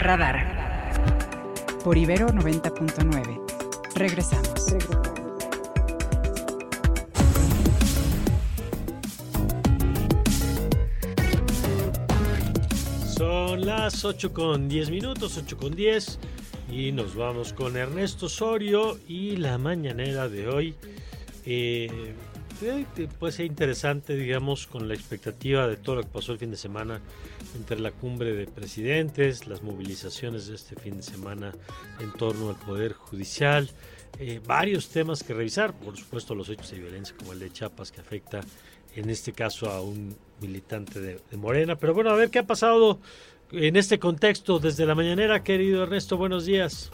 Radar. Por Ibero 90.9. Regresamos. Son las 8 con 10 minutos, 8 con 10. Y nos vamos con Ernesto Osorio y la mañanera de hoy. Eh, puede ser interesante, digamos, con la expectativa de todo lo que pasó el fin de semana entre la cumbre de presidentes, las movilizaciones de este fin de semana en torno al Poder Judicial, eh, varios temas que revisar, por supuesto los hechos de violencia como el de Chiapas que afecta en este caso a un militante de, de Morena. Pero bueno, a ver qué ha pasado en este contexto desde la mañanera, querido Ernesto, buenos días.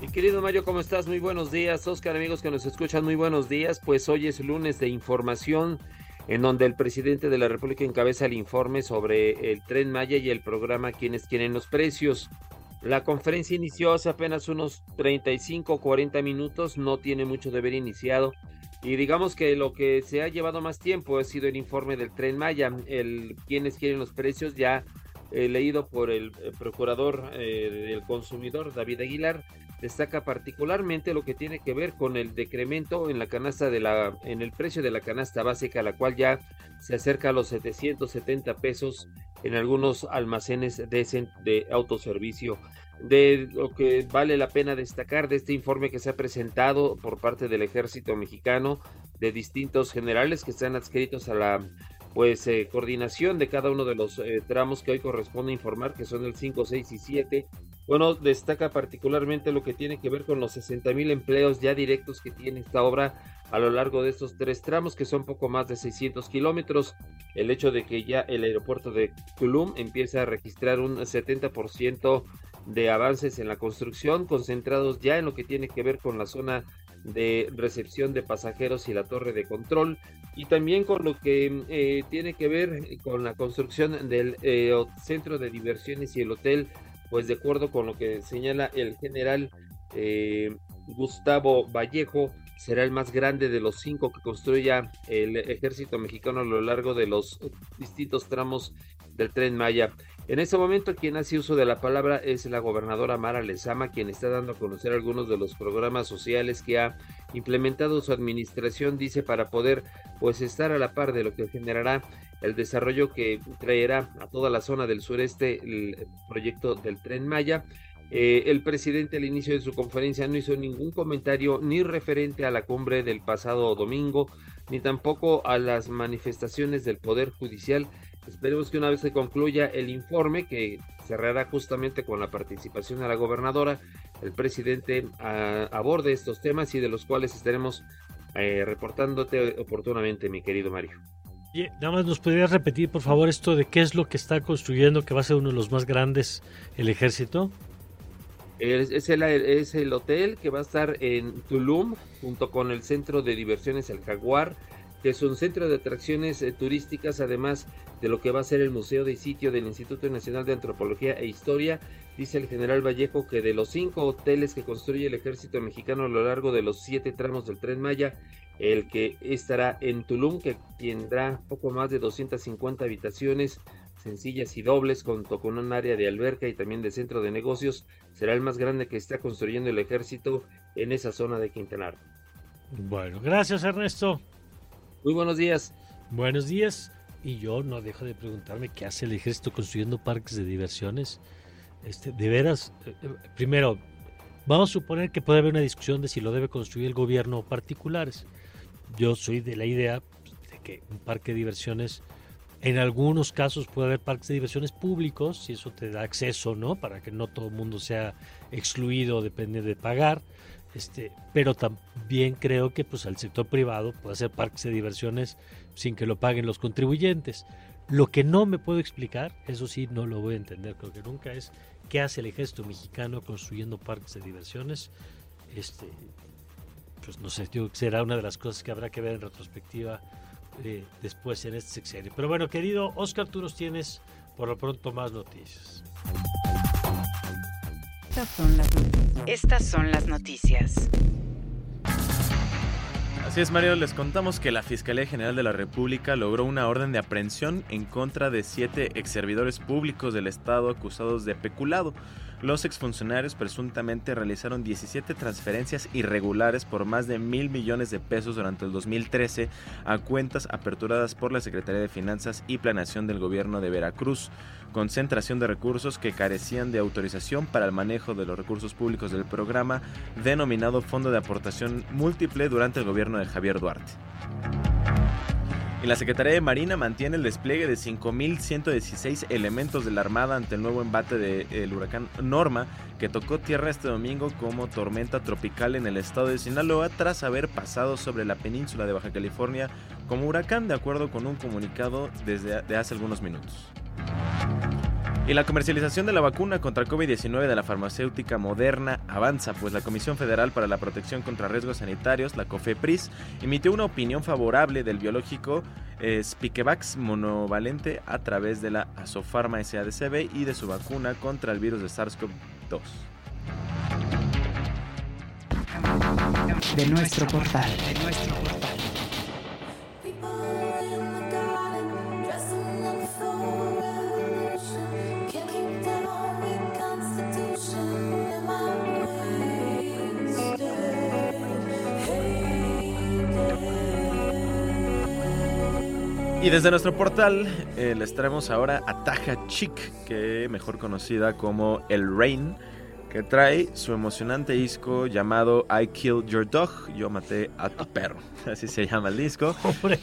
Mi querido Mario, ¿cómo estás? Muy buenos días. Oscar, amigos que nos escuchan, muy buenos días. Pues hoy es lunes de información en donde el presidente de la República encabeza el informe sobre el tren Maya y el programa Quienes quieren los precios. La conferencia inició hace apenas unos 35 o 40 minutos, no tiene mucho de haber iniciado. Y digamos que lo que se ha llevado más tiempo ha sido el informe del tren Maya, el quienes quieren los precios ya eh, leído por el, eh, procurador eh, del consumidor David Aguilar destaca particularmente lo que tiene que ver con el decremento en la canasta de la en el precio de la canasta básica la cual ya se acerca a los 770 pesos en algunos almacenes de, de autoservicio. De lo que vale la pena destacar de este informe que se ha presentado por parte del ejército mexicano de distintos generales que están adscritos a la pues eh, coordinación de cada uno de los eh, tramos que hoy corresponde informar que son el 5, 6 y 7 bueno, destaca particularmente lo que tiene que ver con los 60 mil empleos ya directos que tiene esta obra a lo largo de estos tres tramos, que son poco más de 600 kilómetros. El hecho de que ya el aeropuerto de Tulum empieza a registrar un 70% de avances en la construcción, concentrados ya en lo que tiene que ver con la zona de recepción de pasajeros y la torre de control, y también con lo que eh, tiene que ver con la construcción del eh, centro de diversiones y el hotel, pues de acuerdo con lo que señala el general eh, Gustavo Vallejo, será el más grande de los cinco que construya el ejército mexicano a lo largo de los distintos tramos del tren Maya. En este momento quien hace uso de la palabra es la gobernadora Mara Lezama, quien está dando a conocer algunos de los programas sociales que ha implementado su administración, dice, para poder pues estar a la par de lo que generará el desarrollo que traerá a toda la zona del sureste el proyecto del tren Maya. Eh, el presidente al inicio de su conferencia no hizo ningún comentario ni referente a la cumbre del pasado domingo, ni tampoco a las manifestaciones del Poder Judicial Esperemos que una vez se concluya el informe, que cerrará justamente con la participación de la gobernadora, el presidente aborde estos temas y de los cuales estaremos eh, reportándote oportunamente, mi querido Mario. Y nada más nos podrías repetir, por favor, esto de qué es lo que está construyendo, que va a ser uno de los más grandes el ejército. Es, el, es el hotel que va a estar en Tulum, junto con el centro de diversiones El Jaguar, que es un centro de atracciones eh, turísticas, además de lo que va a ser el Museo de Sitio del Instituto Nacional de Antropología e Historia. Dice el general Vallejo que de los cinco hoteles que construye el ejército mexicano a lo largo de los siete tramos del tren Maya, el que estará en Tulum, que tendrá poco más de 250 habitaciones sencillas y dobles, junto con un área de alberca y también de centro de negocios, será el más grande que está construyendo el ejército en esa zona de Quintana Roo. Bueno, gracias Ernesto. Muy buenos días. Buenos días. Y yo no dejo de preguntarme qué hace el ejército construyendo parques de diversiones. Este, de veras, eh, eh, primero, vamos a suponer que puede haber una discusión de si lo debe construir el gobierno o particulares. Yo soy de la idea de que un parque de diversiones, en algunos casos puede haber parques de diversiones públicos, si eso te da acceso, ¿no? Para que no todo el mundo sea excluido, depende de pagar. Este, pero también creo que pues al sector privado puede hacer parques de diversiones sin que lo paguen los contribuyentes. Lo que no me puedo explicar, eso sí no lo voy a entender, creo que nunca es qué hace el ejército mexicano construyendo parques de diversiones. Este, pues no sé, yo será una de las cosas que habrá que ver en retrospectiva eh, después en este sexenio. Pero bueno, querido Oscar, tú nos tienes por lo pronto más noticias. Estas son las noticias. Así es, Mario, les contamos que la Fiscalía General de la República logró una orden de aprehensión en contra de siete ex servidores públicos del Estado acusados de peculado. Los exfuncionarios presuntamente realizaron 17 transferencias irregulares por más de mil millones de pesos durante el 2013 a cuentas aperturadas por la Secretaría de Finanzas y Planeación del Gobierno de Veracruz, concentración de recursos que carecían de autorización para el manejo de los recursos públicos del programa denominado Fondo de Aportación Múltiple durante el gobierno de Javier Duarte. Y la Secretaría de Marina mantiene el despliegue de 5.116 elementos de la Armada ante el nuevo embate del huracán Norma, que tocó tierra este domingo como tormenta tropical en el estado de Sinaloa tras haber pasado sobre la península de Baja California como huracán, de acuerdo con un comunicado desde hace algunos minutos. Y la comercialización de la vacuna contra COVID-19 de la farmacéutica Moderna avanza, pues la Comisión Federal para la Protección contra Riesgos Sanitarios, la COFEPRIS, emitió una opinión favorable del biológico eh, Spikevax monovalente a través de la Asofarma SADCB y de su vacuna contra el virus de SARS-CoV-2. De nuestro portal, de nuestro portal. Y desde nuestro portal eh, les traemos ahora a Taja Chic, que mejor conocida como El Rain, que trae su emocionante disco llamado I Killed Your Dog, Yo maté a tu perro. Así se llama el disco. Hombre,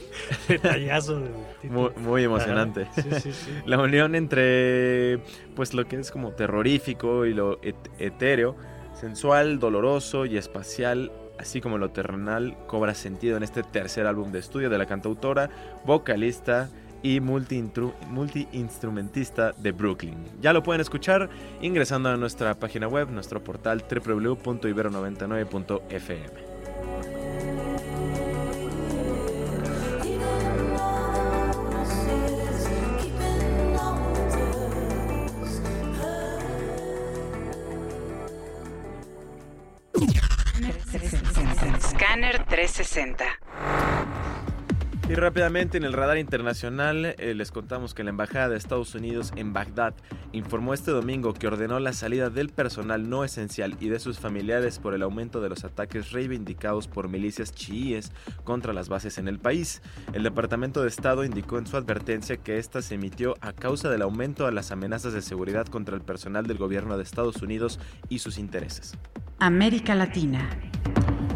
detallazo. muy, muy emocionante. La unión entre pues lo que es como terrorífico y lo etéreo, sensual, doloroso y espacial así como lo terrenal, cobra sentido en este tercer álbum de estudio de la cantautora, vocalista y multi-instrumentista de Brooklyn. Ya lo pueden escuchar ingresando a nuestra página web, nuestro portal www.ibero99.fm. 360. Y rápidamente en el radar internacional eh, les contamos que la Embajada de Estados Unidos en Bagdad informó este domingo que ordenó la salida del personal no esencial y de sus familiares por el aumento de los ataques reivindicados por milicias chiíes contra las bases en el país. El Departamento de Estado indicó en su advertencia que esta se emitió a causa del aumento a las amenazas de seguridad contra el personal del gobierno de Estados Unidos y sus intereses. América Latina.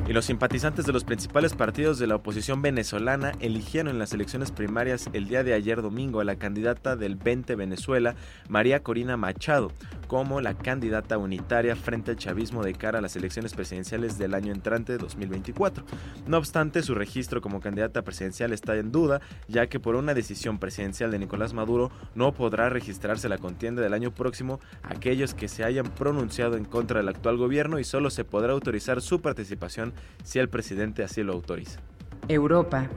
Y los simpatizantes de los principales partidos de la oposición venezolana eligieron en las elecciones primarias el día de ayer domingo a la candidata del 20 Venezuela, María Corina Machado, como la candidata unitaria frente al chavismo de cara a las elecciones presidenciales del año entrante 2024. No obstante, su registro como candidata presidencial está en duda, ya que por una decisión presidencial de Nicolás Maduro no podrá registrarse la contienda del año próximo aquellos que se hayan pronunciado en contra del actual gobierno y solo se podrá autorizar su participación si el presidente así lo autoriza. Europa.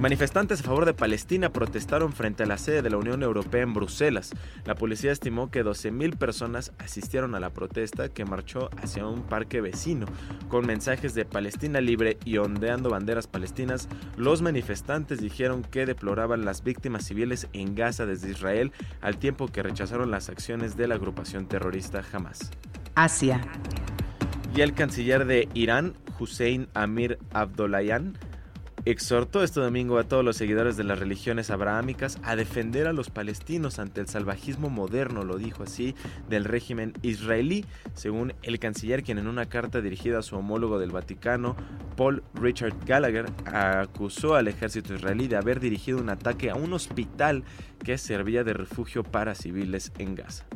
Manifestantes a favor de Palestina protestaron frente a la sede de la Unión Europea en Bruselas. La policía estimó que 12.000 personas asistieron a la protesta que marchó hacia un parque vecino. Con mensajes de Palestina libre y ondeando banderas palestinas, los manifestantes dijeron que deploraban las víctimas civiles en Gaza desde Israel al tiempo que rechazaron las acciones de la agrupación terrorista Hamas. Asia. Y el canciller de Irán, Hussein Amir Abdollahian, exhortó este domingo a todos los seguidores de las religiones abrahámicas a defender a los palestinos ante el salvajismo moderno, lo dijo así, del régimen israelí, según el canciller quien en una carta dirigida a su homólogo del Vaticano, Paul Richard Gallagher, acusó al ejército israelí de haber dirigido un ataque a un hospital que servía de refugio para civiles en Gaza.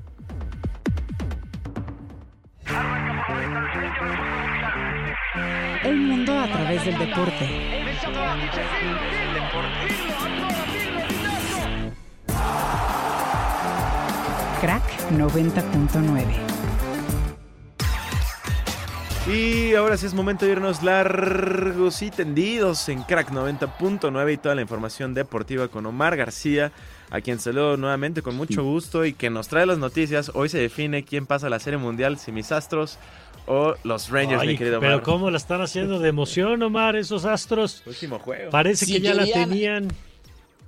El mundo a través del deporte. Crack 90.9. Y ahora sí es momento de irnos largos y tendidos en Crack 90.9 y toda la información deportiva con Omar García, a quien saludo nuevamente con mucho gusto y que nos trae las noticias. Hoy se define quién pasa a la Serie Mundial, si mis astros o los Rangers, Ay, mi querido pero Omar. cómo la están haciendo de emoción, Omar, esos astros. Último juego. Parece Si que ya la tenían.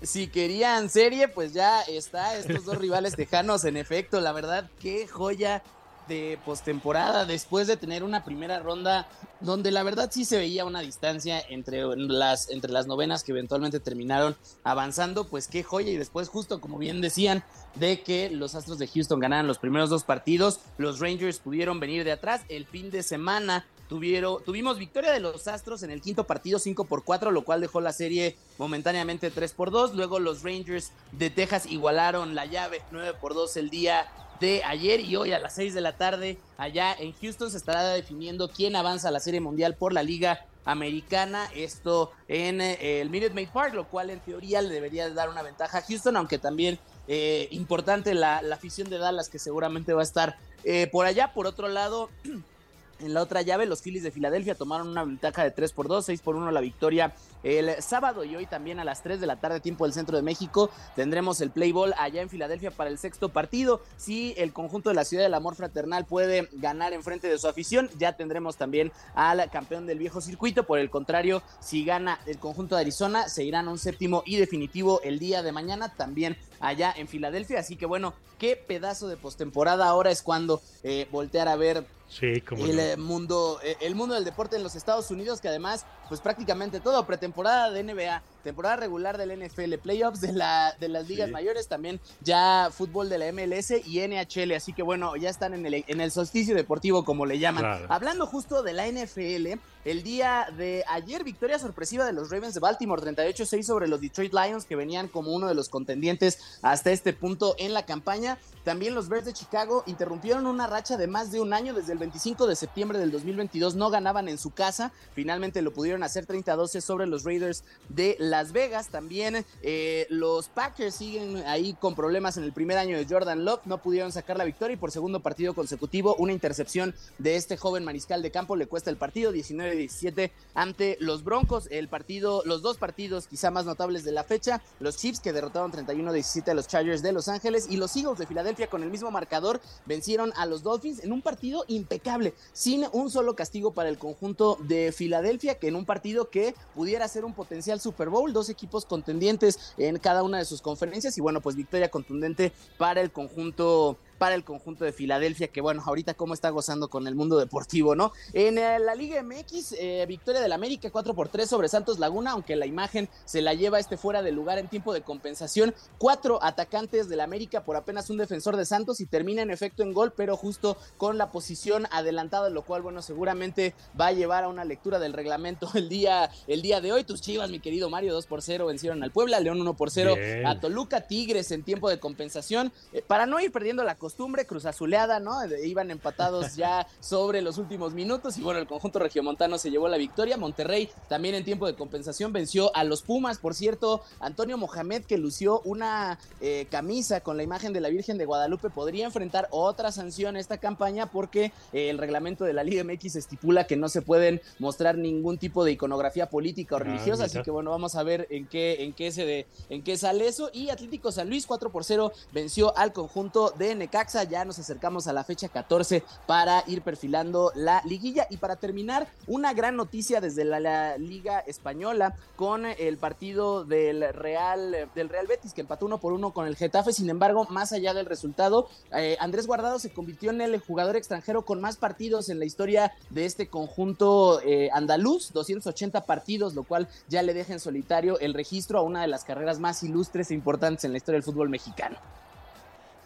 Si querían serie, pues ya está. Estos dos rivales tejanos, en efecto, la verdad, qué joya de postemporada después de tener una primera ronda donde la verdad sí se veía una distancia entre las, entre las novenas que eventualmente terminaron avanzando, pues qué joya y después justo como bien decían de que los Astros de Houston ganaran los primeros dos partidos, los Rangers pudieron venir de atrás el fin de semana. Tuvieron, tuvimos victoria de los Astros en el quinto partido 5 por 4, lo cual dejó la serie momentáneamente 3 por 2. Luego los Rangers de Texas igualaron la llave 9 por 2 el día de ayer y hoy a las 6 de la tarde allá en Houston se estará definiendo quién avanza a la Serie Mundial por la Liga Americana, esto en eh, el Minute Maid Park, lo cual en teoría le debería dar una ventaja a Houston, aunque también eh, importante la, la, afición de Dallas que seguramente va a estar eh, por allá. Por otro lado, en la otra llave, los Phillies de Filadelfia tomaron una ventaja de 3 por 2, 6 por 1 la victoria el sábado y hoy también a las 3 de la tarde, tiempo del centro de México, tendremos el play ball allá en Filadelfia para el sexto partido. Si el conjunto de la ciudad del amor fraternal puede ganar en frente de su afición, ya tendremos también al campeón del viejo circuito. Por el contrario, si gana el conjunto de Arizona, se irán a un séptimo y definitivo el día de mañana, también allá en Filadelfia. Así que bueno, qué pedazo de postemporada. Ahora es cuando eh, voltear a ver Sí, el no. eh, mundo eh, el mundo del deporte en los Estados Unidos que además pues prácticamente todo pretemporada de NBA temporada regular del NFL playoffs de la de las ligas Sí. mayores también ya fútbol de la MLS y NHL así que bueno ya están en el en el solsticio deportivo como le llaman Claro. hablando justo de la NFL el día de ayer victoria sorpresiva de los Ravens de Baltimore 38-6 sobre los Detroit Lions que venían como uno de los contendientes hasta este punto en la campaña también los Bears de Chicago interrumpieron una racha de más de un año desde el 25 de septiembre del 2022. No ganaban en su casa. Finalmente lo pudieron hacer 30-12 sobre los Raiders de Las Vegas. También eh, los Packers siguen ahí con problemas en el primer año de Jordan Love. No pudieron sacar la victoria y por segundo partido consecutivo una intercepción de este joven mariscal de campo le cuesta el partido 19-17 ante los Broncos. El partido, los dos partidos quizá más notables de la fecha. Los Chiefs que derrotaron 31-17 a los Chargers de Los Ángeles y los Eagles de Filadelfia con el mismo marcador vencieron a los Dolphins en un partido impecable, sin un solo castigo para el conjunto de Filadelfia, que en un partido que pudiera ser un potencial Super Bowl, dos equipos contendientes en cada una de sus conferencias y bueno, pues victoria contundente para el conjunto para el conjunto de Filadelfia, que bueno, ahorita cómo está gozando con el mundo deportivo, ¿no? En eh, la Liga MX, eh, victoria del América 4 por 3 sobre Santos Laguna, aunque la imagen se la lleva este fuera de lugar en tiempo de compensación. Cuatro atacantes del América por apenas un defensor de Santos y termina en efecto en gol, pero justo con la posición adelantada, lo cual, bueno, seguramente va a llevar a una lectura del reglamento el día, el día de hoy. Tus chivas, mi querido Mario, 2 por 0 vencieron al Puebla, León 1 por 0 Bien. a Toluca, Tigres en tiempo de compensación. Eh, para no ir perdiendo la costumbre, Cruz Azuleada, ¿no? De- Iban empatados ya sobre los últimos minutos y bueno, el conjunto regiomontano se llevó la victoria. Monterrey también en tiempo de compensación venció a los Pumas. Por cierto, Antonio Mohamed, que lució una eh, camisa con la imagen de la Virgen de Guadalupe, podría enfrentar otra sanción a esta campaña porque eh, el reglamento de la Liga MX estipula que no se pueden mostrar ningún tipo de iconografía política o Ah, religiosa. Así que bueno, vamos a ver en qué, en qué se de, en qué sale eso. Y Atlético San Luis 4 por 0 venció al conjunto de Necaxa. Ya nos acercamos a la fecha 14 para ir perfilando la liguilla. Y para terminar, una gran noticia desde la, Liga Española con el partido del Real, del Real Betis, que empató uno por uno con el Getafe. Sin embargo, más allá del resultado, eh, Andrés Guardado se convirtió en el jugador extranjero con más partidos en la historia de este conjunto eh, andaluz, 280 partidos, lo cual ya le deja en solitario el registro a una de las carreras más ilustres e importantes en la historia del fútbol mexicano.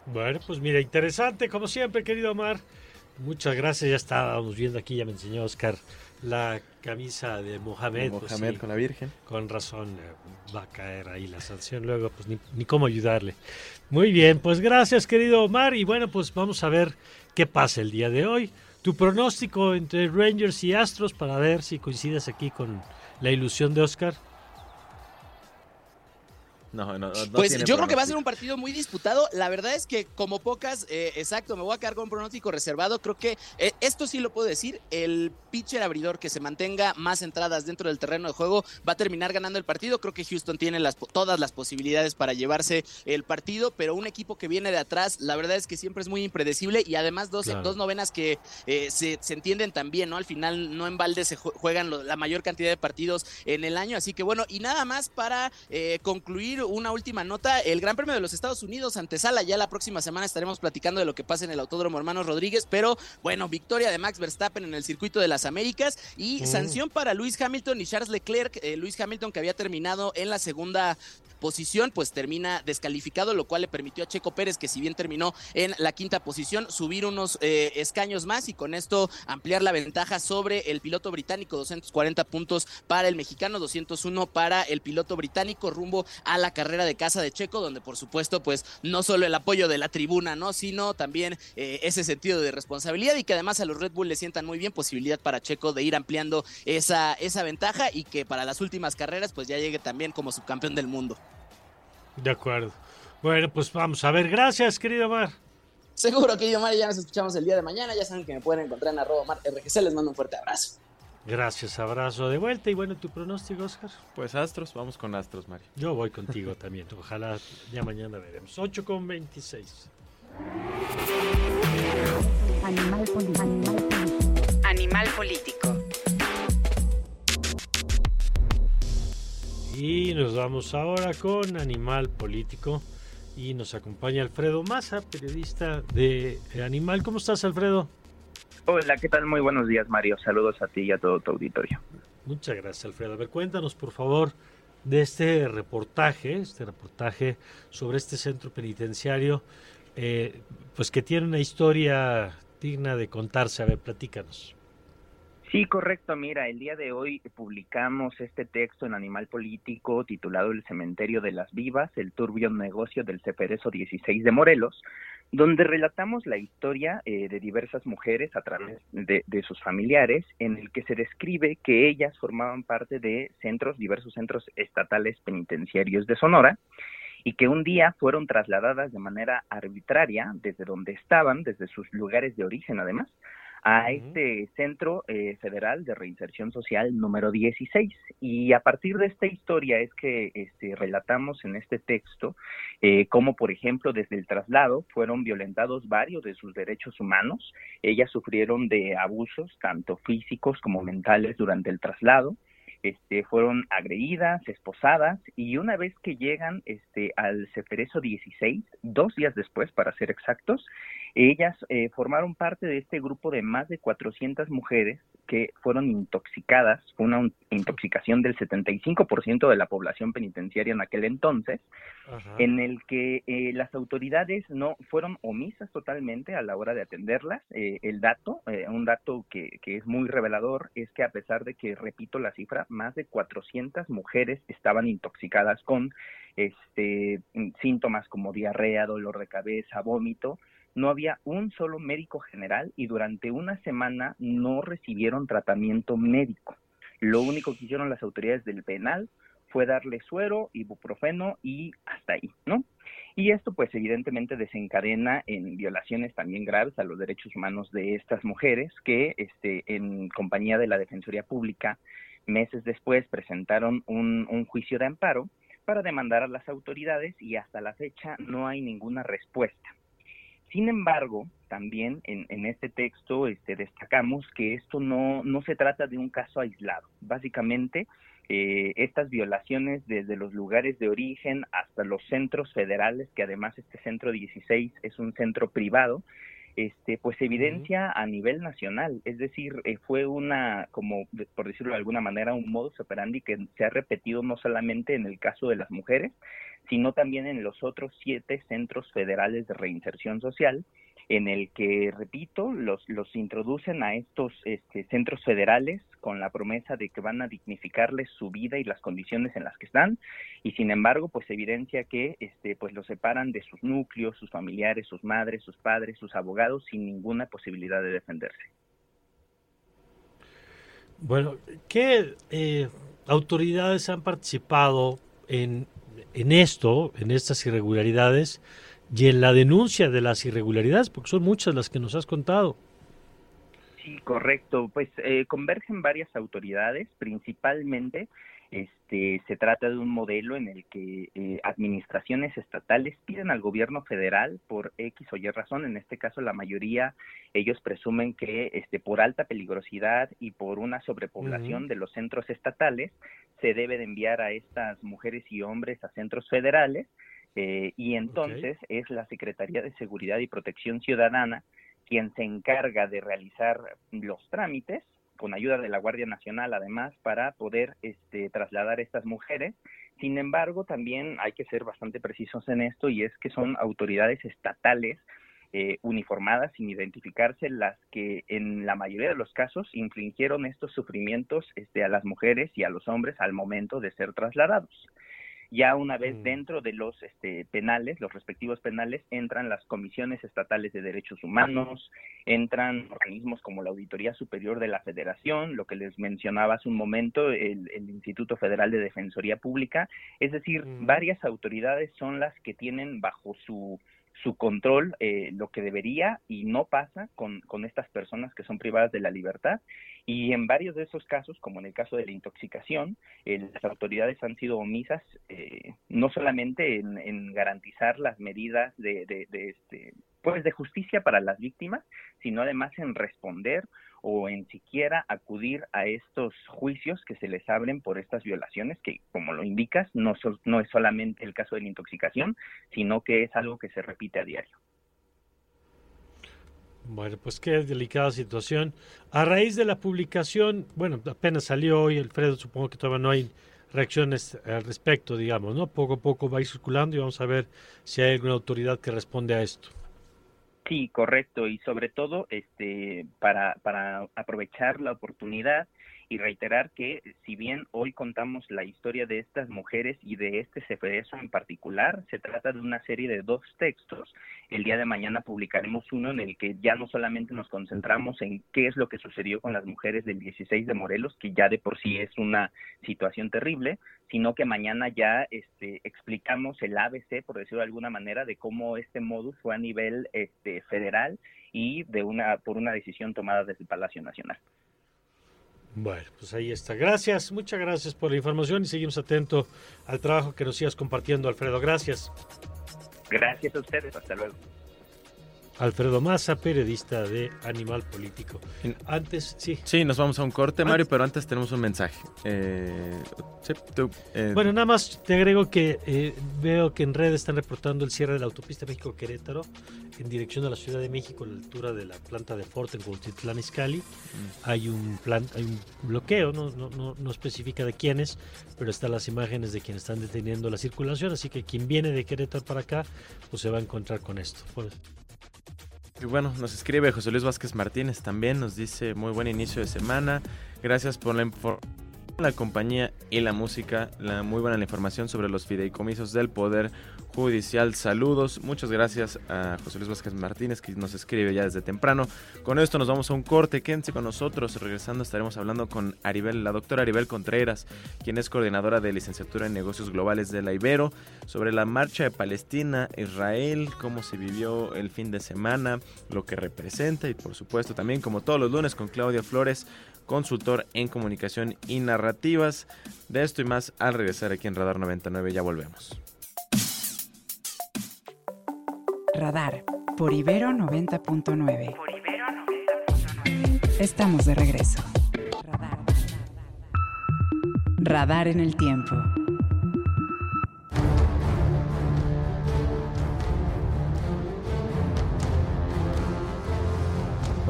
Bueno, pues mira, interesante, como siempre, querido Omar. Muchas gracias, ya estábamos viendo aquí, ya me enseñó Oscar la camisa de Mohamed. pues Mohamed sí, con la Virgen. con razón eh, va a caer ahí la sanción luego, pues ni, ni cómo ayudarle. Muy bien, pues gracias, querido Omar. Y bueno, pues vamos a ver qué pasa el día de hoy. Tu pronóstico entre Rangers y Astros para ver si coincides aquí con la ilusión de Oscar. No, no, no pues tiene yo creo que va a ser un partido muy disputado. La verdad es que como pocas, eh, exacto, me voy a quedar con un pronóstico reservado. Creo que eh, esto sí lo puedo decir. El pitcher abridor que se mantenga más entradas dentro del terreno de juego va a terminar ganando el partido. Creo que Houston tiene las, todas las posibilidades para llevarse el partido, pero un equipo que viene de atrás, la verdad es que siempre es muy impredecible y además dos, Claro. dos novenas que eh, se, se entienden también, ¿no? Al final no en balde se jue- juegan lo- la mayor cantidad de partidos en el año, así que bueno, y nada más para eh, una última nota, el Gran Premio de los Estados Unidos antesala, ya la próxima semana estaremos platicando de lo que pasa en el Autódromo Hermanos Rodríguez, pero bueno, victoria de Max Verstappen en el circuito de las Américas y Mm. sanción para Luis Hamilton y Charles Leclerc, eh, Luis Hamilton que había terminado en la segunda posición, pues termina descalificado, lo cual le permitió a Checo Pérez, que si bien terminó en la quinta posición, subir unos eh, escaños más y con esto ampliar la ventaja sobre el piloto británico, 240 puntos para el mexicano, 201 para el piloto británico, rumbo a la carrera de casa de Checo, donde por supuesto, pues no solo el apoyo de la tribuna, ¿no? Sino también eh, ese sentido de responsabilidad y que además a los Red Bull le sientan muy bien posibilidad para Checo de ir ampliando esa, esa ventaja y que para las últimas carreras, pues ya llegue también como subcampeón del mundo. De acuerdo. Bueno, pues vamos a ver. Gracias, querido Mar. Seguro, querido Mario, ya nos escuchamos el día de mañana. Ya saben que me pueden encontrar en arroba mar RGC. Les mando un fuerte abrazo. Gracias, abrazo de vuelta. Y bueno, tu pronóstico, Oscar. Pues Astros, vamos con Astros, Mario. Yo voy contigo también. Ojalá ya mañana veremos. 8 con 26. Animal político. Animal político. Y nos vamos ahora con Animal Político. Y nos acompaña Alfredo Maza, periodista de Animal. ¿Cómo estás, Alfredo? Hola, ¿qué tal? Muy buenos días, Mario. Saludos a ti y a todo tu auditorio. Muchas gracias, Alfredo. A ver, cuéntanos, por favor, de este reportaje, este reportaje sobre este centro penitenciario, eh, pues que tiene una historia digna de contarse. A ver, platícanos. Sí, correcto. Mira, el día de hoy publicamos este texto en Animal Político titulado El cementerio de las vivas, el turbio negocio del Ceferezo 16 de Morelos, donde relatamos la historia eh, de diversas mujeres a través de, de sus familiares, en el que se describe que ellas formaban parte de centros, diversos centros estatales penitenciarios de Sonora, y que un día fueron trasladadas de manera arbitraria desde donde estaban, desde sus lugares de origen además, a este Centro eh, Federal de Reinserción Social número 16. Y a partir de esta historia es que este, relatamos en este texto eh, cómo, por ejemplo, desde el traslado fueron violentados varios de sus derechos humanos. Ellas sufrieron de abusos, tanto físicos como mentales, durante el traslado. Este, fueron agredidas, esposadas, y una vez que llegan este, al Ceferezo 16, dos días después, para ser exactos, ellas eh, formaron parte de este grupo de más de 400 mujeres que fueron intoxicadas, fue una un- intoxicación del 75% de la población penitenciaria en aquel entonces, Ajá. en el que eh, las autoridades no fueron omisas totalmente a la hora de atenderlas. Eh, el dato, eh, un dato que, que es muy revelador, es que a pesar de que, repito la cifra, más de 400 mujeres estaban intoxicadas con este, síntomas como diarrea, dolor de cabeza, vómito, no había un solo médico general y durante una semana no recibieron tratamiento médico. Lo único que hicieron las autoridades del penal fue darle suero, ibuprofeno y hasta ahí, ¿no? Y esto pues evidentemente desencadena en violaciones también graves a los derechos humanos de estas mujeres que este, en compañía de la Defensoría Pública meses después presentaron un, un juicio de amparo para demandar a las autoridades y hasta la fecha no hay ninguna respuesta. Sin embargo, también en, este texto este, destacamos que esto no, no se trata de un caso aislado. Básicamente, eh, estas violaciones desde los lugares de origen hasta los centros federales, que además este centro 16 es un centro privado, este, pues evidencia a nivel nacional, es decir, eh, fue una, como por decirlo de alguna manera, un modus operandi que se ha repetido no solamente en el caso de las mujeres, sino también en los otros siete centros federales de reinserción social, en el que, repito, los, los introducen a estos este, centros federales con la promesa de que van a dignificarles su vida y las condiciones en las que están, y sin embargo, pues evidencia que este, pues los separan de sus núcleos, sus familiares, sus madres, sus padres, sus abogados, sin ninguna posibilidad de defenderse. Bueno, ¿qué eh, autoridades han participado en en esto, en estas irregularidades y en la denuncia de las irregularidades, porque son muchas las que nos has contado. Sí, correcto. Pues eh, convergen varias autoridades, principalmente este, se trata de un modelo en el que eh, administraciones estatales piden al gobierno federal por X o Y razón, en este caso la mayoría, ellos presumen que este, por alta peligrosidad y por una sobrepoblación de los centros estatales, se debe de enviar a estas mujeres y hombres a centros federales eh, y entonces es la Secretaría de Seguridad y Protección Ciudadana quien se encarga de realizar los trámites con ayuda de la Guardia Nacional además para poder este, trasladar a estas mujeres. Sin embargo, también hay que ser bastante precisos en esto y es que son autoridades estatales eh, uniformadas sin identificarse las que en la mayoría de los casos infligieron estos sufrimientos este, a las mujeres y a los hombres al momento de ser trasladados. Ya una vez mm. dentro de los este, penales, los respectivos penales, entran las comisiones estatales de derechos humanos, entran organismos como la Auditoría Superior de la Federación, lo que les mencionaba hace un momento, el, Instituto Federal de Defensoría Pública, es decir, mm. varias autoridades son las que tienen bajo su su control eh, lo que debería y no pasa con, con, estas personas que son privadas de la libertad. Y en varios de esos casos, como en el caso de la intoxicación, las autoridades han sido omisas eh, no solamente en, garantizar las medidas de, de, este, pues de justicia para las víctimas, sino además en responder o en siquiera acudir a estos juicios que se les abren por estas violaciones, que como lo indicas, no, no es solamente el caso de la intoxicación, sino que es algo que se repite a diario. Bueno, pues qué delicada situación. A raíz de la publicación, bueno, apenas salió hoy, Alfredo, supongo que todavía no hay reacciones al respecto, digamos, ¿no? Poco a poco va a ir circulando y vamos a ver si hay alguna autoridad que responde a esto. Sí, correcto, y sobre todo este, para, para aprovechar la oportunidad y reiterar que si bien hoy contamos la historia de estas mujeres y de este CFDSO en particular, se trata de una serie de dos textos. El día de mañana publicaremos uno en el que ya no solamente nos concentramos en qué es lo que sucedió con las mujeres del 16 de Morelos, que ya de por sí es una situación terrible, sino que mañana ya este, explicamos el ABC, por decirlo de alguna manera, de cómo este modus fue a nivel este, federal y de una por una decisión tomada desde el Palacio Nacional. Bueno, pues ahí está. Gracias, muchas gracias por la información y seguimos atentos al trabajo que nos sigas compartiendo, Alfredo. Gracias. Gracias a ustedes, hasta luego. Alfredo Maza, periodista de Animal Político. Antes, sí. Sí, nos vamos a un corte, Mario, pero antes tenemos un mensaje. Eh, eh, bueno, nada más te agrego que eh, veo que en redes están reportando el cierre de la autopista México-Querétaro en dirección a la Ciudad de México, a la altura de la planta de Fort en Cuautitlán Izcalli. Mm. Hay un plan, hay un bloqueo, no, no, no, no especifica de quiénes, pero están las imágenes de quienes están deteniendo la circulación, así que quien viene de Querétaro para acá, pues se va a encontrar con esto. Y bueno, nos escribe José Luis Vázquez Martínez también, nos dice muy buen inicio de semana, gracias por la la compañía y la música, la muy buena información sobre los fideicomisos del poder judicial. Saludos, muchas gracias a José Luis Vázquez Martínez que nos escribe ya desde temprano. Con esto nos vamos a un corte, quédense con nosotros. Regresando estaremos hablando con Aribel, la doctora Aribel Contreras, quien es coordinadora de licenciatura en negocios globales de la Ibero, sobre la marcha de Palestina, Israel, cómo se vivió el fin de semana, lo que representa y por supuesto también como todos los lunes con Claudia Flores consultor en comunicación y narrativas. De esto y más al regresar aquí en Radar 99 ya volvemos. Radar por Ibero 90.9. Estamos de regreso. Radar. Radar en el tiempo.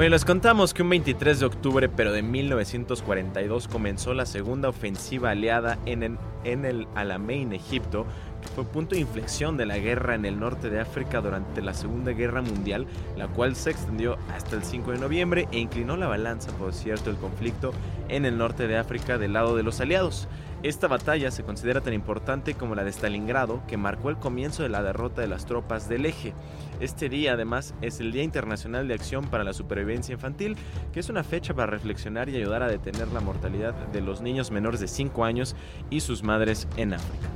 Bueno, les contamos que un 23 de octubre, pero de 1942, comenzó la segunda ofensiva aliada en el, en el Alamein, Egipto, que fue punto de inflexión de la guerra en el norte de África durante la Segunda Guerra Mundial, la cual se extendió hasta el 5 de noviembre e inclinó la balanza, por cierto, el conflicto en el norte de África del lado de los aliados. Esta batalla se considera tan importante como la de Stalingrado, que marcó el comienzo de la derrota de las tropas del eje. Este día además es el Día Internacional de Acción para la Supervivencia Infantil, que es una fecha para reflexionar y ayudar a detener la mortalidad de los niños menores de 5 años y sus madres en África.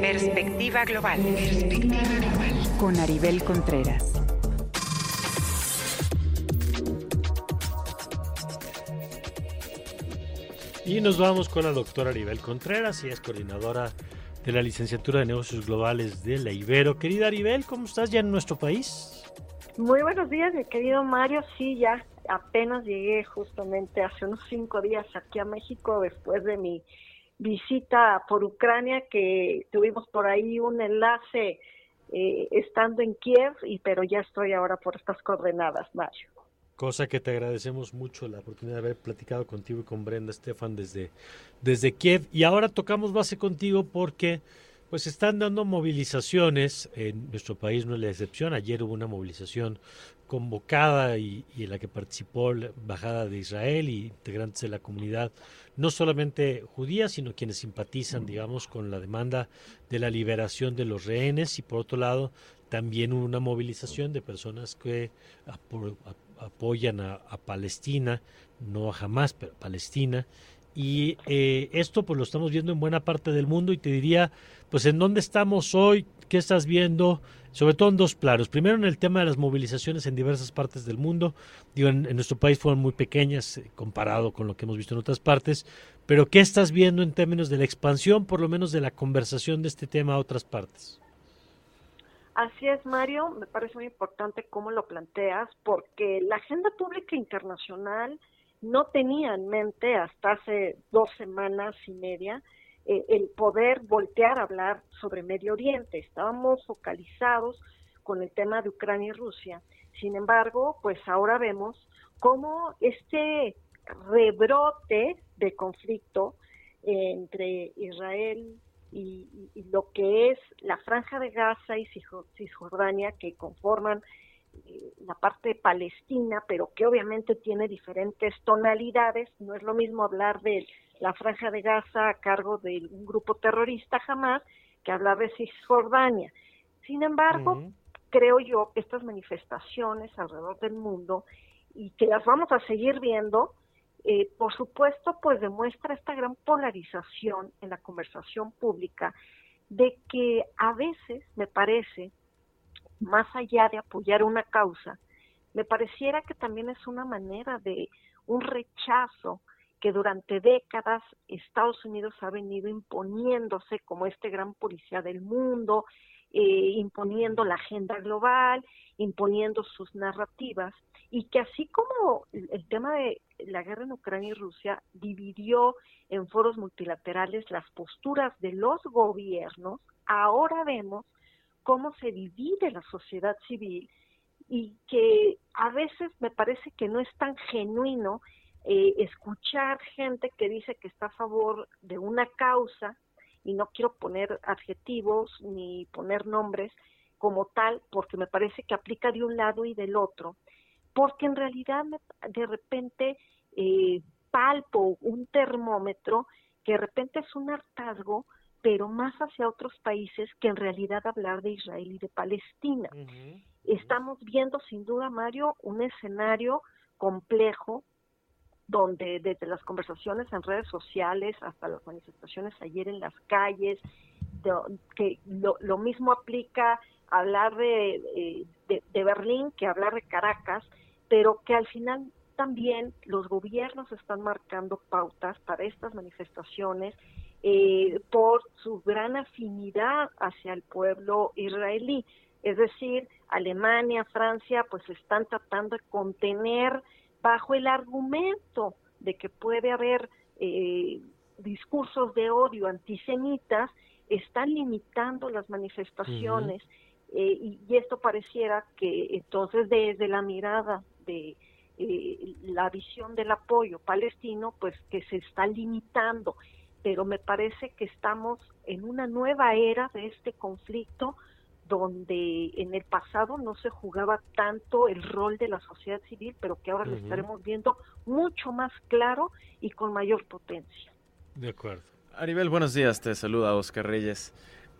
Perspectiva Global. Perspectiva Global. Con Aribel Contreras. Y nos vamos con la doctora Aribel Contreras, ella es coordinadora de la licenciatura de negocios globales de la Ibero. Querida Aribel, ¿cómo estás ya en nuestro país? Muy buenos días, mi querido Mario. Sí, ya apenas llegué justamente hace unos cinco días aquí a México después de mi visita por Ucrania, que tuvimos por ahí un enlace eh, estando en Kiev, y pero ya estoy ahora por estas coordenadas, Mario. Cosa que te agradecemos mucho la oportunidad de haber platicado contigo y con Brenda Estefan desde, desde Kiev. Y ahora tocamos base contigo porque pues están dando movilizaciones, en nuestro país no es la excepción, ayer hubo una movilización convocada y, y, en la que participó la Embajada de Israel y integrantes de la comunidad, no solamente judía, sino quienes simpatizan, digamos, con la demanda de la liberación de los rehenes. Y por otro lado también hubo una movilización de personas que apoyan a, Palestina, no a Hamas, pero a Palestina. Y eh, esto pues lo estamos viendo en buena parte del mundo y te diría, pues en dónde estamos hoy, qué estás viendo, sobre todo en dos planos. Primero en el tema de las movilizaciones en diversas partes del mundo. Digo, en, nuestro país fueron muy pequeñas eh, comparado con lo que hemos visto en otras partes, pero ¿qué estás viendo en términos de la expansión, por lo menos de la conversación de este tema a otras partes? Así es, Mario, me parece muy importante cómo lo planteas, porque la agenda pública internacional no tenía en mente hasta hace dos semanas y media eh, el poder voltear a hablar sobre Medio Oriente. Estábamos focalizados con el tema de Ucrania y Rusia. Sin embargo, pues ahora vemos cómo este rebrote de conflicto entre Israel y, lo que es la franja de Gaza y Cisjordania que conforman eh, la parte palestina, pero que obviamente tiene diferentes tonalidades. No es lo mismo hablar de la franja de Gaza a cargo de un grupo terrorista jamás que hablar de Cisjordania. Sin embargo, creo yo que estas manifestaciones alrededor del mundo y que las vamos a seguir viendo, eh, por supuesto, pues demuestra esta gran polarización en la conversación pública de que a veces me parece, más allá de apoyar una causa, me pareciera que también es una manera de un rechazo que durante décadas Estados Unidos ha venido imponiéndose como este gran policía del mundo, eh, imponiendo la agenda global, imponiendo sus narrativas, y que así como el tema de la guerra en Ucrania y Rusia dividió en foros multilaterales las posturas de los gobiernos, ahora vemos cómo se divide la sociedad civil y que a veces me parece que no es tan genuino eh, escuchar gente que dice que está a favor de una causa, y no quiero poner adjetivos ni poner nombres como tal, porque me parece que aplica de un lado y del otro, porque en realidad de repente eh, palpo un termómetro que de repente es un hartazgo, pero más hacia otros países que en realidad hablar de Israel y de Palestina. Estamos viendo sin duda, Mario, un escenario complejo donde desde las conversaciones en redes sociales hasta las manifestaciones ayer en las calles, que lo, mismo aplica hablar eh, de, de Berlín que hablar de Caracas, pero que al final también los gobiernos están marcando pautas para estas manifestaciones eh, por su gran afinidad hacia el pueblo israelí. Es decir, Alemania, Francia, pues están tratando de contener bajo el argumento de que puede haber eh, discursos de odio antisemitas, están limitando las manifestaciones eh, y, y, esto pareciera que entonces desde la mirada de eh, la visión del apoyo palestino, pues que se está limitando. Pero me parece que estamos en una nueva era de este conflicto donde en el pasado no se jugaba tanto el rol de la sociedad civil, pero que ahora lo estaremos viendo mucho más claro y con mayor potencia. De acuerdo. Aribel, buenos días, te saluda Oscar Reyes.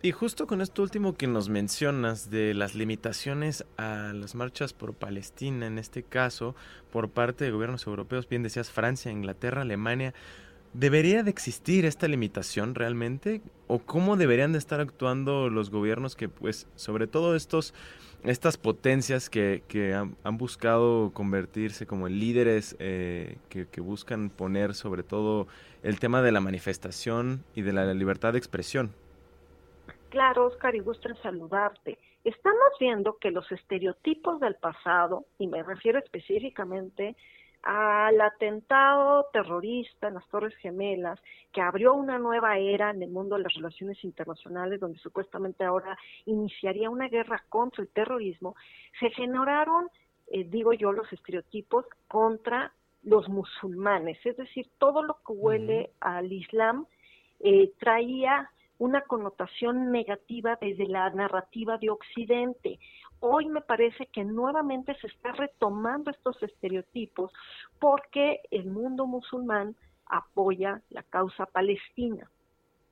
Y justo con esto último que nos mencionas de las limitaciones a las marchas por Palestina, en este caso, por parte de gobiernos europeos, bien decías Francia, Inglaterra, Alemania, ¿Debería de existir esta limitación realmente? ¿O cómo deberían de estar actuando los gobiernos que, pues, sobre todo estos, estas potencias que, que han, buscado convertirse como en líderes, eh, que, que buscan poner sobre todo el tema de la manifestación y de la libertad de expresión? Claro, Oscar, y gusto en saludarte. Estamos viendo que los estereotipos del pasado, y me refiero específicamente al atentado terrorista en las Torres Gemelas, que abrió una nueva era en el mundo de las relaciones internacionales, donde supuestamente ahora iniciaría una guerra contra el terrorismo, se generaron, eh, digo yo, los estereotipos contra los musulmanes, es decir, todo lo que huele al Islam eh, traía una connotación negativa desde la narrativa de Occidente. Hoy me parece que nuevamente se está retomando estos estereotipos porque el mundo musulmán apoya la causa palestina.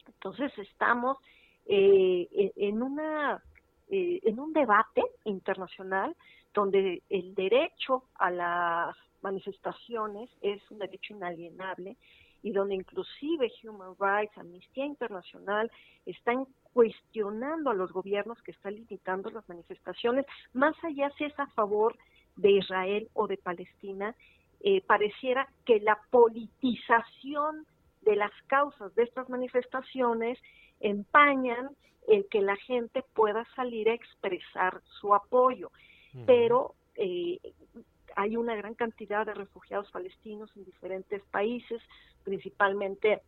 Entonces estamos eh, en una eh, en un debate internacional donde el derecho a las manifestaciones es un derecho inalienable y donde inclusive Human Rights, Amnistía Internacional están cuestionando a los gobiernos que están limitando las manifestaciones, más allá si es a favor de Israel o de Palestina, eh, pareciera que la politización de las causas de estas manifestaciones empañan el que la gente pueda salir a expresar su apoyo. Pero eh, hay una gran cantidad de refugiados palestinos en diferentes países, principalmente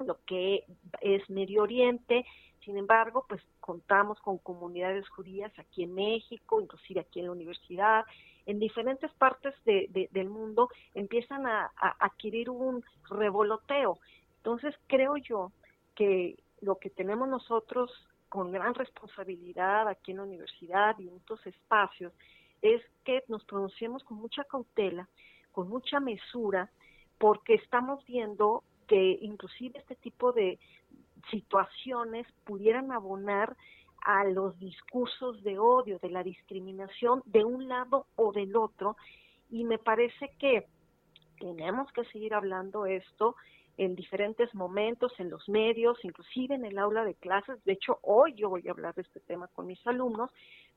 lo que es Medio Oriente. Sin embargo, pues contamos con comunidades judías aquí en México, inclusive aquí en la universidad, en diferentes partes del mundo empiezan a, adquirir un revoloteo. Entonces, creo yo que lo que tenemos nosotros con gran responsabilidad aquí en la universidad y en estos espacios es que nos pronunciemos con mucha cautela, con mucha mesura, porque estamos viendo que inclusive este tipo de situaciones pudieran abonar a los discursos de odio, de la discriminación de un lado o del otro, y me parece que tenemos que seguir hablando esto en diferentes momentos, en los medios, inclusive en el aula de clases. De hecho, hoy yo voy a hablar de este tema con mis alumnos,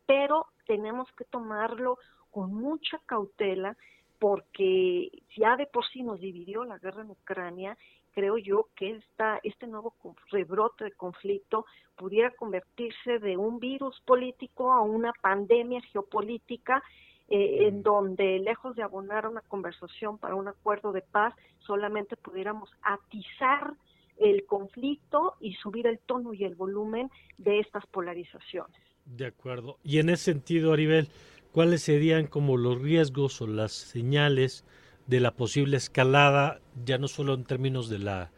pero tenemos que tomarlo con mucha cautela porque ya de por sí nos dividió la guerra en Ucrania, creo yo que esta, este nuevo rebrote de conflicto pudiera convertirse de un virus político a una pandemia geopolítica eh, en donde lejos de abonar una conversación para un acuerdo de paz, solamente pudiéramos atizar el conflicto y subir el tono y el volumen de estas polarizaciones. De acuerdo. Y en ese sentido, Aribel, ¿cuáles serían como los riesgos o las señales de la posible escalada, ya no solo en términos de la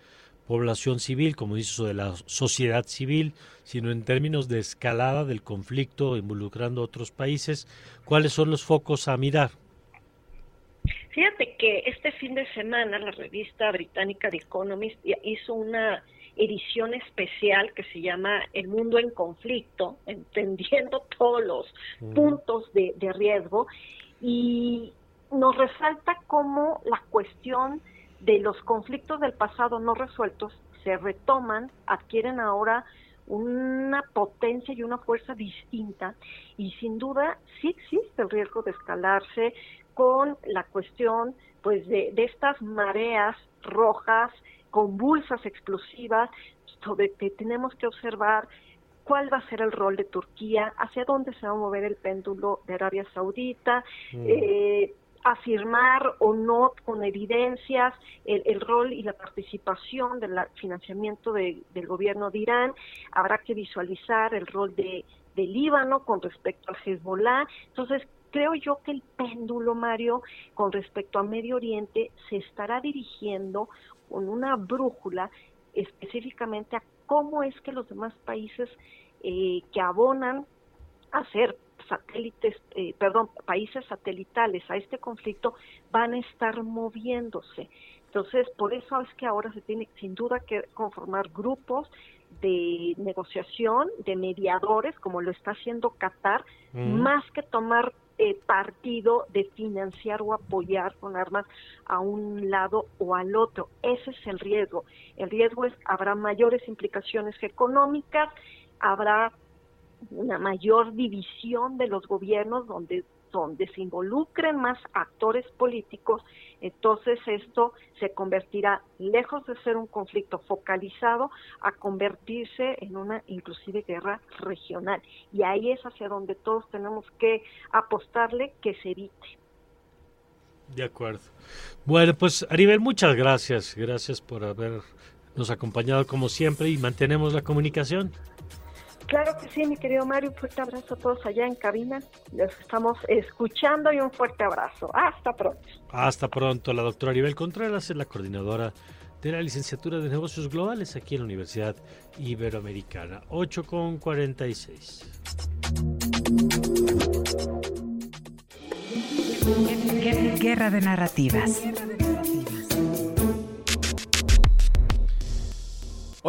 población civil, como dices, o de la sociedad civil, sino en términos de escalada del conflicto involucrando a otros países? ¿Cuáles son los focos a mirar? Fíjate que este fin de semana la revista británica The Economist hizo una edición especial que se llama El mundo en conflicto, entendiendo todos los puntos de, riesgo. Y nos resalta cómo la cuestión de los conflictos del pasado no resueltos se retoman, adquieren ahora una potencia y una fuerza distinta y sin duda sí existe el riesgo de escalarse con la cuestión pues de, de estas mareas rojas convulsas, explosivas, sobre que tenemos que observar cuál va a ser el rol de Turquía, hacia dónde se va a mover el péndulo de Arabia Saudita, mm. eh, afirmar o no con evidencias el, rol y la participación del financiamiento del gobierno de Irán. Habrá que visualizar el rol de, de Líbano con respecto al Hezbollah. Entonces, creo yo que el péndulo, Mario, con respecto a Medio Oriente, se estará dirigiendo con una brújula específicamente a cómo es que los demás países eh, que abonan a ser satélites, eh, perdón, países satelitales a este conflicto van a estar moviéndose. Entonces, por eso es que ahora se tiene sin duda que conformar grupos de negociación, de mediadores, como lo está haciendo Qatar, más que tomar eh, partido de financiar o apoyar con armas a un lado o al otro. Ese es el riesgo. El riesgo es habrá mayores implicaciones económicas, habrá una mayor división de los gobiernos donde donde se involucren más actores políticos, entonces esto se convertirá, lejos de ser un conflicto focalizado, a convertirse en una inclusive guerra regional. Y ahí es hacia donde todos tenemos que apostarle que se evite. De acuerdo. Bueno, pues Aribel, muchas gracias. Gracias por habernos acompañado como siempre y mantenemos la comunicación. Claro que sí, mi querido Mario. Un fuerte abrazo a todos allá en cabina. Los estamos escuchando y un fuerte abrazo. Hasta pronto. Hasta pronto. La doctora Aribel Contreras es la coordinadora de la licenciatura de negocios globales aquí en la Universidad Iberoamericana. 8 con 46. Guerra de narrativas.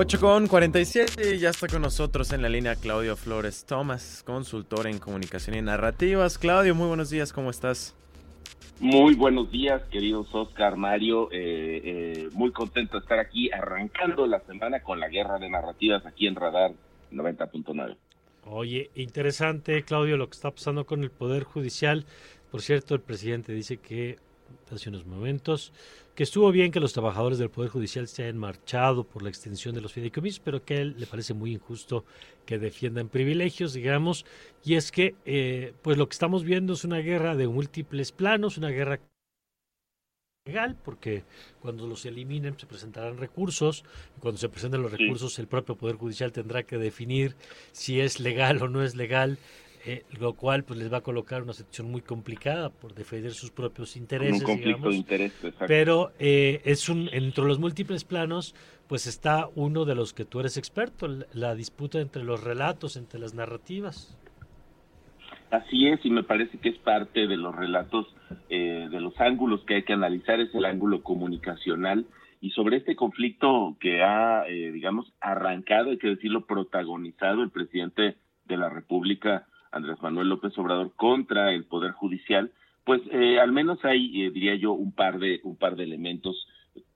8 con 47 ya está con nosotros en la línea Claudio Flores Tomás, consultor en comunicación y narrativas. Claudio, muy buenos días, ¿cómo estás? Muy buenos días, queridos Oscar, Mario. Eh, eh, muy contento de estar aquí arrancando la semana con la guerra de narrativas aquí en Radar 90.9. Oye, interesante, Claudio, lo que está pasando con el Poder Judicial. Por cierto, el presidente dice que hace unos momentos que estuvo bien que los trabajadores del Poder Judicial se hayan marchado por la extensión de los fideicomisos, pero que a él le parece muy injusto que defiendan privilegios, digamos, y es que eh, pues lo que estamos viendo es una guerra de múltiples planos, una guerra legal, porque cuando los eliminen se presentarán recursos, y cuando se presenten los recursos el propio Poder Judicial tendrá que definir si es legal o no es legal eh, lo cual pues les va a colocar una situación muy complicada por defender sus propios intereses. Un conflicto de interés, Pero eh, es un, entre los múltiples planos, pues está uno de los que tú eres experto, la disputa entre los relatos, entre las narrativas. Así es, y me parece que es parte de los relatos, eh, de los ángulos que hay que analizar, es el ángulo comunicacional. Y sobre este conflicto que ha, digamos, arrancado, hay que decirlo, protagonizado el presidente de la República, Andrés Manuel López Obrador contra el Poder Judicial, pues eh, al menos hay, eh, diría yo, un par de un par de elementos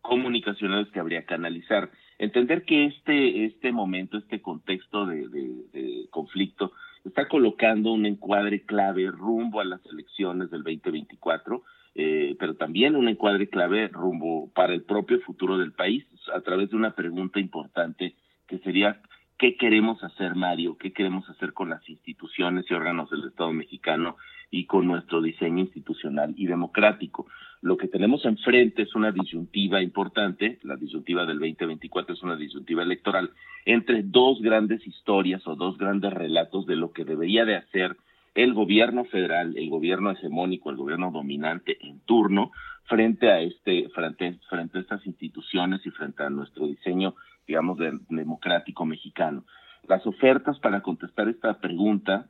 comunicacionales que habría que analizar. Entender que este este momento, este contexto de, conflicto está colocando un encuadre clave rumbo a las elecciones del 2024, eh, pero también un encuadre clave rumbo para el propio futuro del país a través de una pregunta importante que sería qué queremos hacer, Mario, qué queremos hacer con las instituciones y órganos del Estado mexicano y con nuestro diseño institucional y democrático. Lo que tenemos enfrente es una disyuntiva importante, la disyuntiva del 2024 es una disyuntiva electoral, entre dos grandes historias o dos grandes relatos de lo que debería de hacer el gobierno federal, el gobierno hegemónico, el gobierno dominante en turno, frente a este, frente, frente a estas instituciones y frente a nuestro diseño digamos, democrático mexicano. Las ofertas para contestar esta pregunta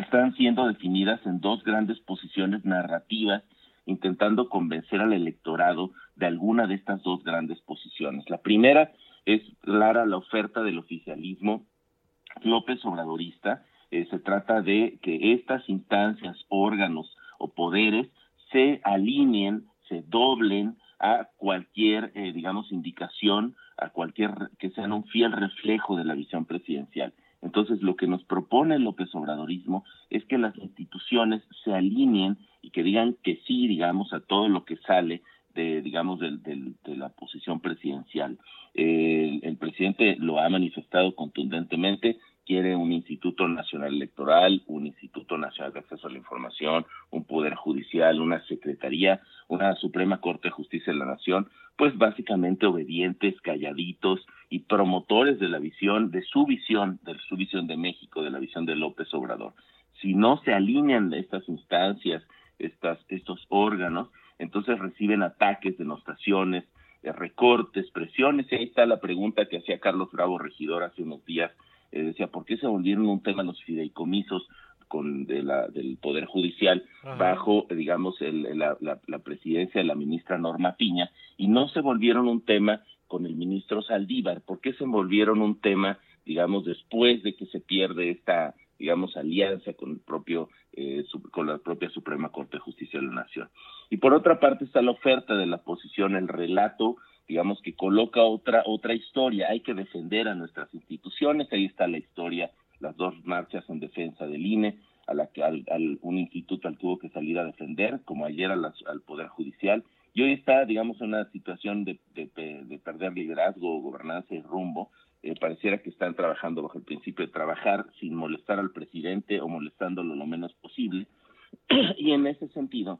están siendo definidas en dos grandes posiciones narrativas, intentando convencer al electorado de alguna de estas dos grandes posiciones. La primera es clara la oferta del oficialismo López Obradorista. Eh, se trata de que estas instancias, órganos o poderes se alineen, se doblen a cualquier, eh, digamos, indicación a cualquier que sean un fiel reflejo de la visión presidencial. Entonces, lo que nos propone el López Obradorismo es que las instituciones se alineen y que digan que sí, digamos, a todo lo que sale de, digamos, de, de la posición presidencial. el presidente lo ha manifestado contundentemente, quiere un Instituto Nacional Electoral, un Instituto Nacional de Acceso a la Información, un Poder Judicial, una Secretaría, una Suprema Corte de Justicia de la Nación, pues básicamente obedientes, calladitos y promotores de la visión, de su visión, de su visión de México, de la visión de López Obrador. Si no se alinean estas instancias, estas, estos órganos, entonces reciben ataques, denostaciones, eh, recortes, presiones. Y ahí está la pregunta que hacía Carlos Bravo Regidor hace unos días eh, decía, ¿por qué se volvieron un tema los fideicomisos con de la, del Poder Judicial bajo, digamos, el, la, la, presidencia de la ministra Norma Piña y no se volvieron un tema con el ministro Saldívar? ¿Por qué se volvieron un tema, digamos, después de que se pierde esta digamos, alianza con el propio, eh, con la propia Suprema Corte de Justicia de la Nación. Y por otra parte está la oferta de la oposición, el relato, digamos, que coloca otra, otra historia. Hay que defender a nuestras instituciones, ahí está la historia, las dos marchas en defensa del INE, a la que al, un instituto al tuvo que salir a defender, como ayer al Poder Judicial, y hoy está, digamos, en una situación de, de, perder liderazgo, gobernanza y rumbo. Eh, pareciera que están trabajando bajo el principio de trabajar sin molestar al presidente o molestándolo lo menos posible. y en ese sentido,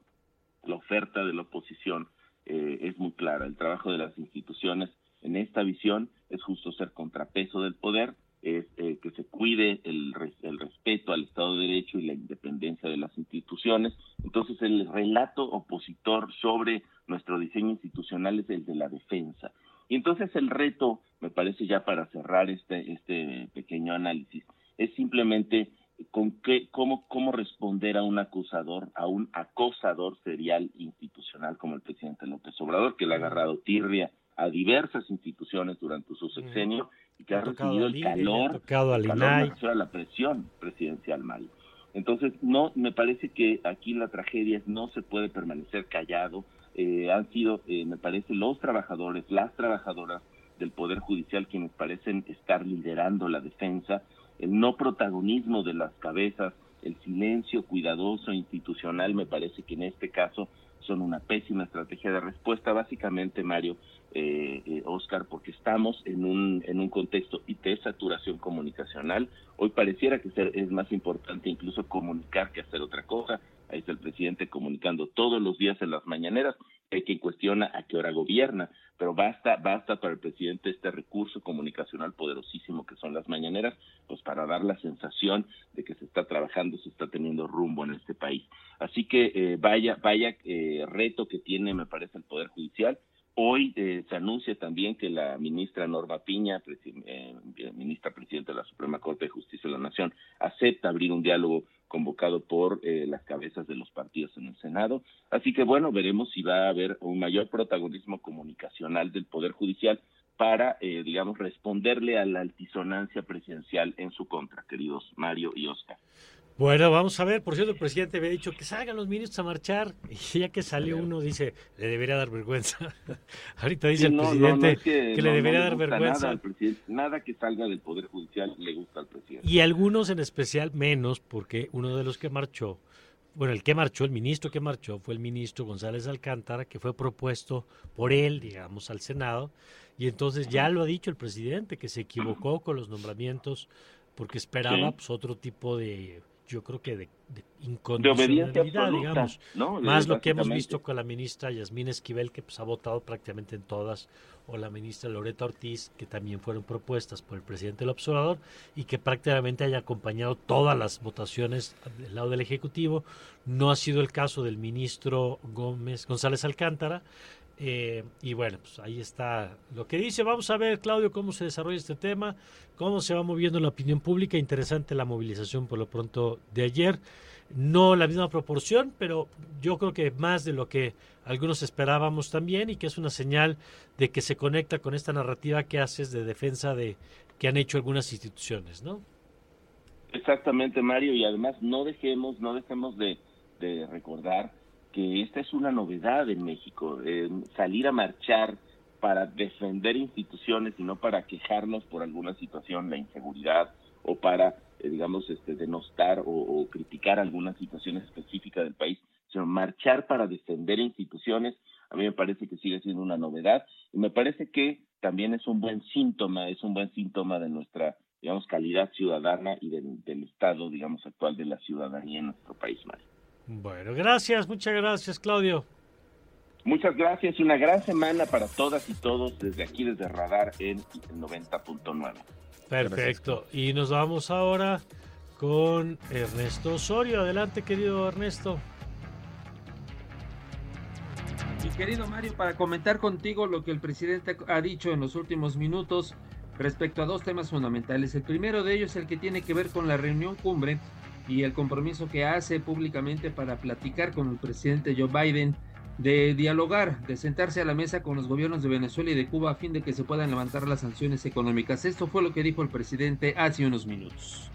la oferta de la oposición eh, es muy clara. El trabajo de las instituciones en esta visión es justo ser contrapeso del poder, es eh, que se cuide el, el respeto al Estado de Derecho y la independencia de las instituciones. Entonces, el relato opositor sobre nuestro diseño institucional es el de la defensa. Y entonces el reto, me parece ya para cerrar este, este pequeño análisis, es simplemente con qué, cómo, cómo responder a un acusador, a un acosador serial institucional como el presidente López Obrador, que le ha agarrado tirria a diversas instituciones durante su sexenio y que ha, recibido el calor, a la presión presidencial mal. Entonces, no, me parece que aquí la tragedia es no se puede permanecer callado. Eh, han sido, eh, me parece, los trabajadores, las trabajadoras del Poder Judicial quienes parecen estar liderando la defensa, el no protagonismo de las cabezas, el silencio cuidadoso institucional, me parece que en este caso son una pésima estrategia de respuesta. Básicamente, Mario, eh, eh, Oscar, porque estamos en un, en un contexto de saturación comunicacional. Hoy pareciera que es más importante incluso comunicar que hacer otra cosa. Ahí está el presidente comunicando todos los días en las mañaneras. Hay quien cuestiona a qué hora gobierna, pero basta, basta para el presidente este recurso comunicacional poderosísimo que son las mañaneras, pues para dar la sensación de que se está trabajando, se está teniendo rumbo en este país. Así que eh, vaya, vaya eh, reto que tiene, me parece, el Poder Judicial Hoy eh, se anuncia también que la ministra Norma Piña, eh, ministra presidenta de la Suprema Corte de Justicia de la Nación, acepta abrir un diálogo convocado por eh, las cabezas de los partidos en el Senado. Así que bueno, veremos si va a haber un mayor protagonismo comunicacional del Poder Judicial para, digamos, responderle a la altisonancia presidencial en su contra, queridos Mario y Oscar. Bueno, vamos a ver. Por cierto, el presidente había dicho que salgan los ministros a marchar. Y ya que salió uno, dice, le debería dar vergüenza. Ahorita dice el presidente que, le debería dar vergüenza. Nada, nada que salga del Poder Judicial le gusta al presidente. Y algunos en especial menos, porque uno de los que marchó, bueno, el que marchó, el ministro que marchó, fue el ministro González Alcántara, que fue propuesto por él, digamos, al Senado. Y entonces ya lo ha dicho el presidente, que se equivocó con los nombramientos porque esperaba pues, otro tipo de yo creo que de, de incondicionalidad, digamos. Más lo que hemos visto con la ministra Yasmín Esquivel, que pues, ha votado prácticamente en todas, o la ministra Loreta Ortiz, que también fueron propuestas por el presidente del observador, y que prácticamente haya acompañado todas las votaciones del lado del Ejecutivo. No ha sido el caso del ministro Gómez González Alcántara, eh, y bueno, pues ahí está lo que dice. Vamos a ver, Claudio, cómo se desarrolla este tema, cómo se va moviendo la opinión pública. Interesante la movilización por lo pronto de ayer. No la misma proporción, pero yo creo que más de lo que algunos esperábamos también y que es una señal de que se conecta con esta narrativa que haces de defensa de que han hecho algunas instituciones, ¿no? Exactamente, Mario, y además no dejemos, no dejemos de, de recordar que esta es una novedad en México, salir a marchar para defender instituciones y no para quejarnos por alguna situación, la inseguridad o para, eh, digamos, este, denostar o, criticar alguna situación específica del país, sino marchar para defender instituciones, a mí me parece que sigue siendo una novedad y me parece que también es un buen síntoma, es un buen síntoma de nuestra, digamos, calidad ciudadana y del, del estado, digamos, actual de la ciudadanía en nuestro país, Mario. Bueno, gracias, muchas gracias, Claudio. Muchas gracias, una gran semana para todas y todos desde aquí, desde Radar en 90.9. Perfecto, y nos vamos ahora con Ernesto Osorio. Adelante, querido Ernesto. Mi querido Mario, para comentar contigo lo que el presidente ha dicho en los últimos minutos respecto a dos temas fundamentales. El primero de ellos es el que tiene que ver con la reunión cumbre y el compromiso que hace públicamente para platicar con el presidente Joe Biden, de dialogar, de sentarse a la mesa con los gobiernos de Venezuela y de Cuba a fin de que se puedan levantar las sanciones económicas. Esto fue lo que dijo el presidente hace unos minutos.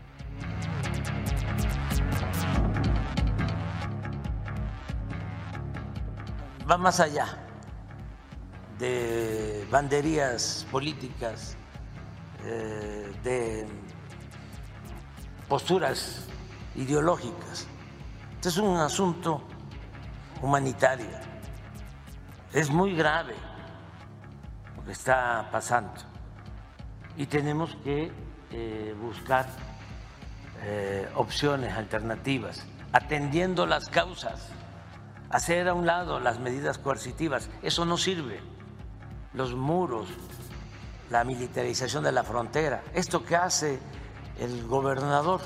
Va más allá de banderías políticas, eh, de posturas ideológicas. Este es un asunto humanitario. Es muy grave lo que está pasando y tenemos que eh, buscar eh, opciones alternativas, atendiendo las causas, hacer a un lado las medidas coercitivas. Eso no sirve. Los muros, la militarización de la frontera, esto que hace el gobernador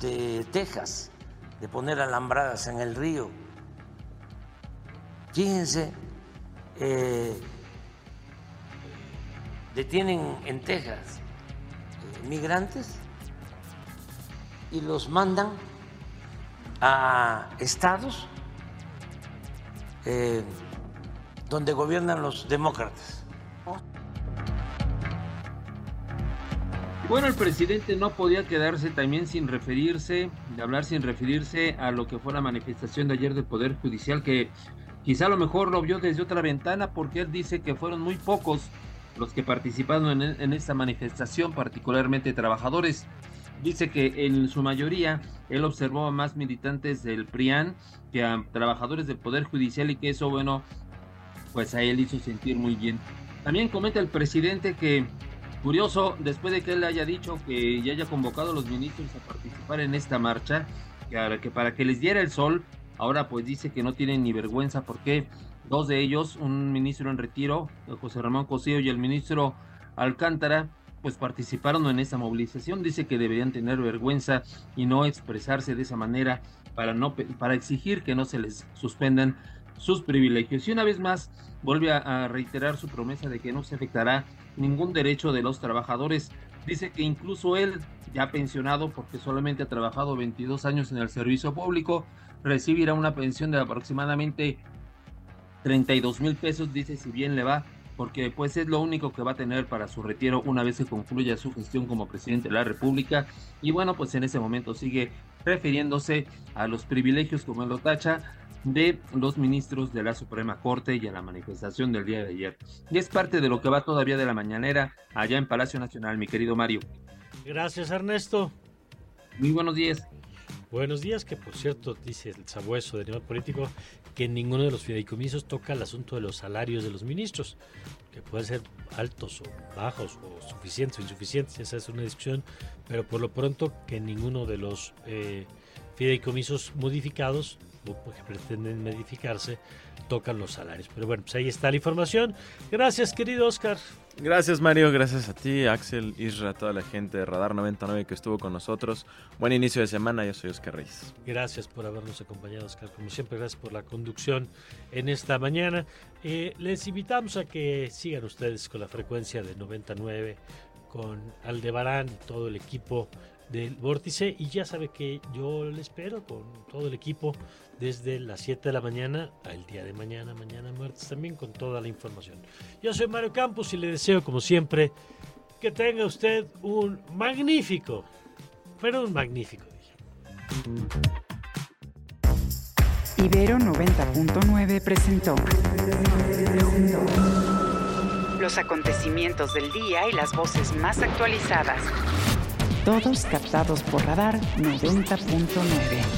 de Texas, de poner alambradas en el río. Fíjense, eh, detienen en Texas eh, migrantes y los mandan a estados eh, donde gobiernan los demócratas. Bueno, el presidente no podía quedarse también sin referirse, de hablar sin referirse a lo que fue la manifestación de ayer del Poder Judicial, que quizá a lo mejor lo vio desde otra ventana, porque él dice que fueron muy pocos los que participaron en, en esta manifestación, particularmente trabajadores. Dice que en su mayoría él observó a más militantes del PRIAN que a trabajadores del Poder Judicial y que eso, bueno, pues a él hizo sentir muy bien. También comenta el presidente que Curioso, después de que él haya dicho que ya haya convocado a los ministros a participar en esta marcha, que para que les diera el sol, ahora pues dice que no tienen ni vergüenza porque dos de ellos, un ministro en retiro, José Ramón Cosío y el ministro Alcántara, pues participaron en esa movilización. Dice que deberían tener vergüenza y no expresarse de esa manera para, no, para exigir que no se les suspendan sus privilegios. Y una vez más vuelve a reiterar su promesa de que no se afectará ningún derecho de los trabajadores. Dice que incluso él, ya pensionado porque solamente ha trabajado 22 años en el servicio público, recibirá una pensión de aproximadamente 32 mil pesos, dice si bien le va, porque pues es lo único que va a tener para su retiro una vez que concluya su gestión como presidente de la República. Y bueno, pues en ese momento sigue refiriéndose a los privilegios como él lo tacha de los ministros de la Suprema Corte y a la manifestación del día de ayer. Y es parte de lo que va todavía de la mañanera allá en Palacio Nacional, mi querido Mario. Gracias, Ernesto. Muy buenos días. Buenos días, que por cierto dice el sabueso de nivel político que ninguno de los fideicomisos toca el asunto de los salarios de los ministros, que pueden ser altos o bajos o suficientes o insuficientes, esa es una discusión, pero por lo pronto que ninguno de los eh, fideicomisos modificados que pretenden modificarse tocan los salarios. Pero bueno, pues ahí está la información. Gracias, querido Oscar. Gracias, Mario. Gracias a ti, Axel, Isra, toda la gente de Radar 99 que estuvo con nosotros. Buen inicio de semana. Yo soy Oscar Reyes. Gracias por habernos acompañado, Oscar. Como siempre, gracias por la conducción en esta mañana. Eh, les invitamos a que sigan ustedes con la frecuencia de 99 con Aldebarán y todo el equipo del Vórtice y ya sabe que yo le espero con todo el equipo desde las 7 de la mañana al día de mañana, mañana martes también con toda la información. Yo soy Mario Campos y le deseo como siempre que tenga usted un magnífico, pero un magnífico día. Ibero 90.9 presentó los acontecimientos del día y las voces más actualizadas. Todos captados por radar 90.9.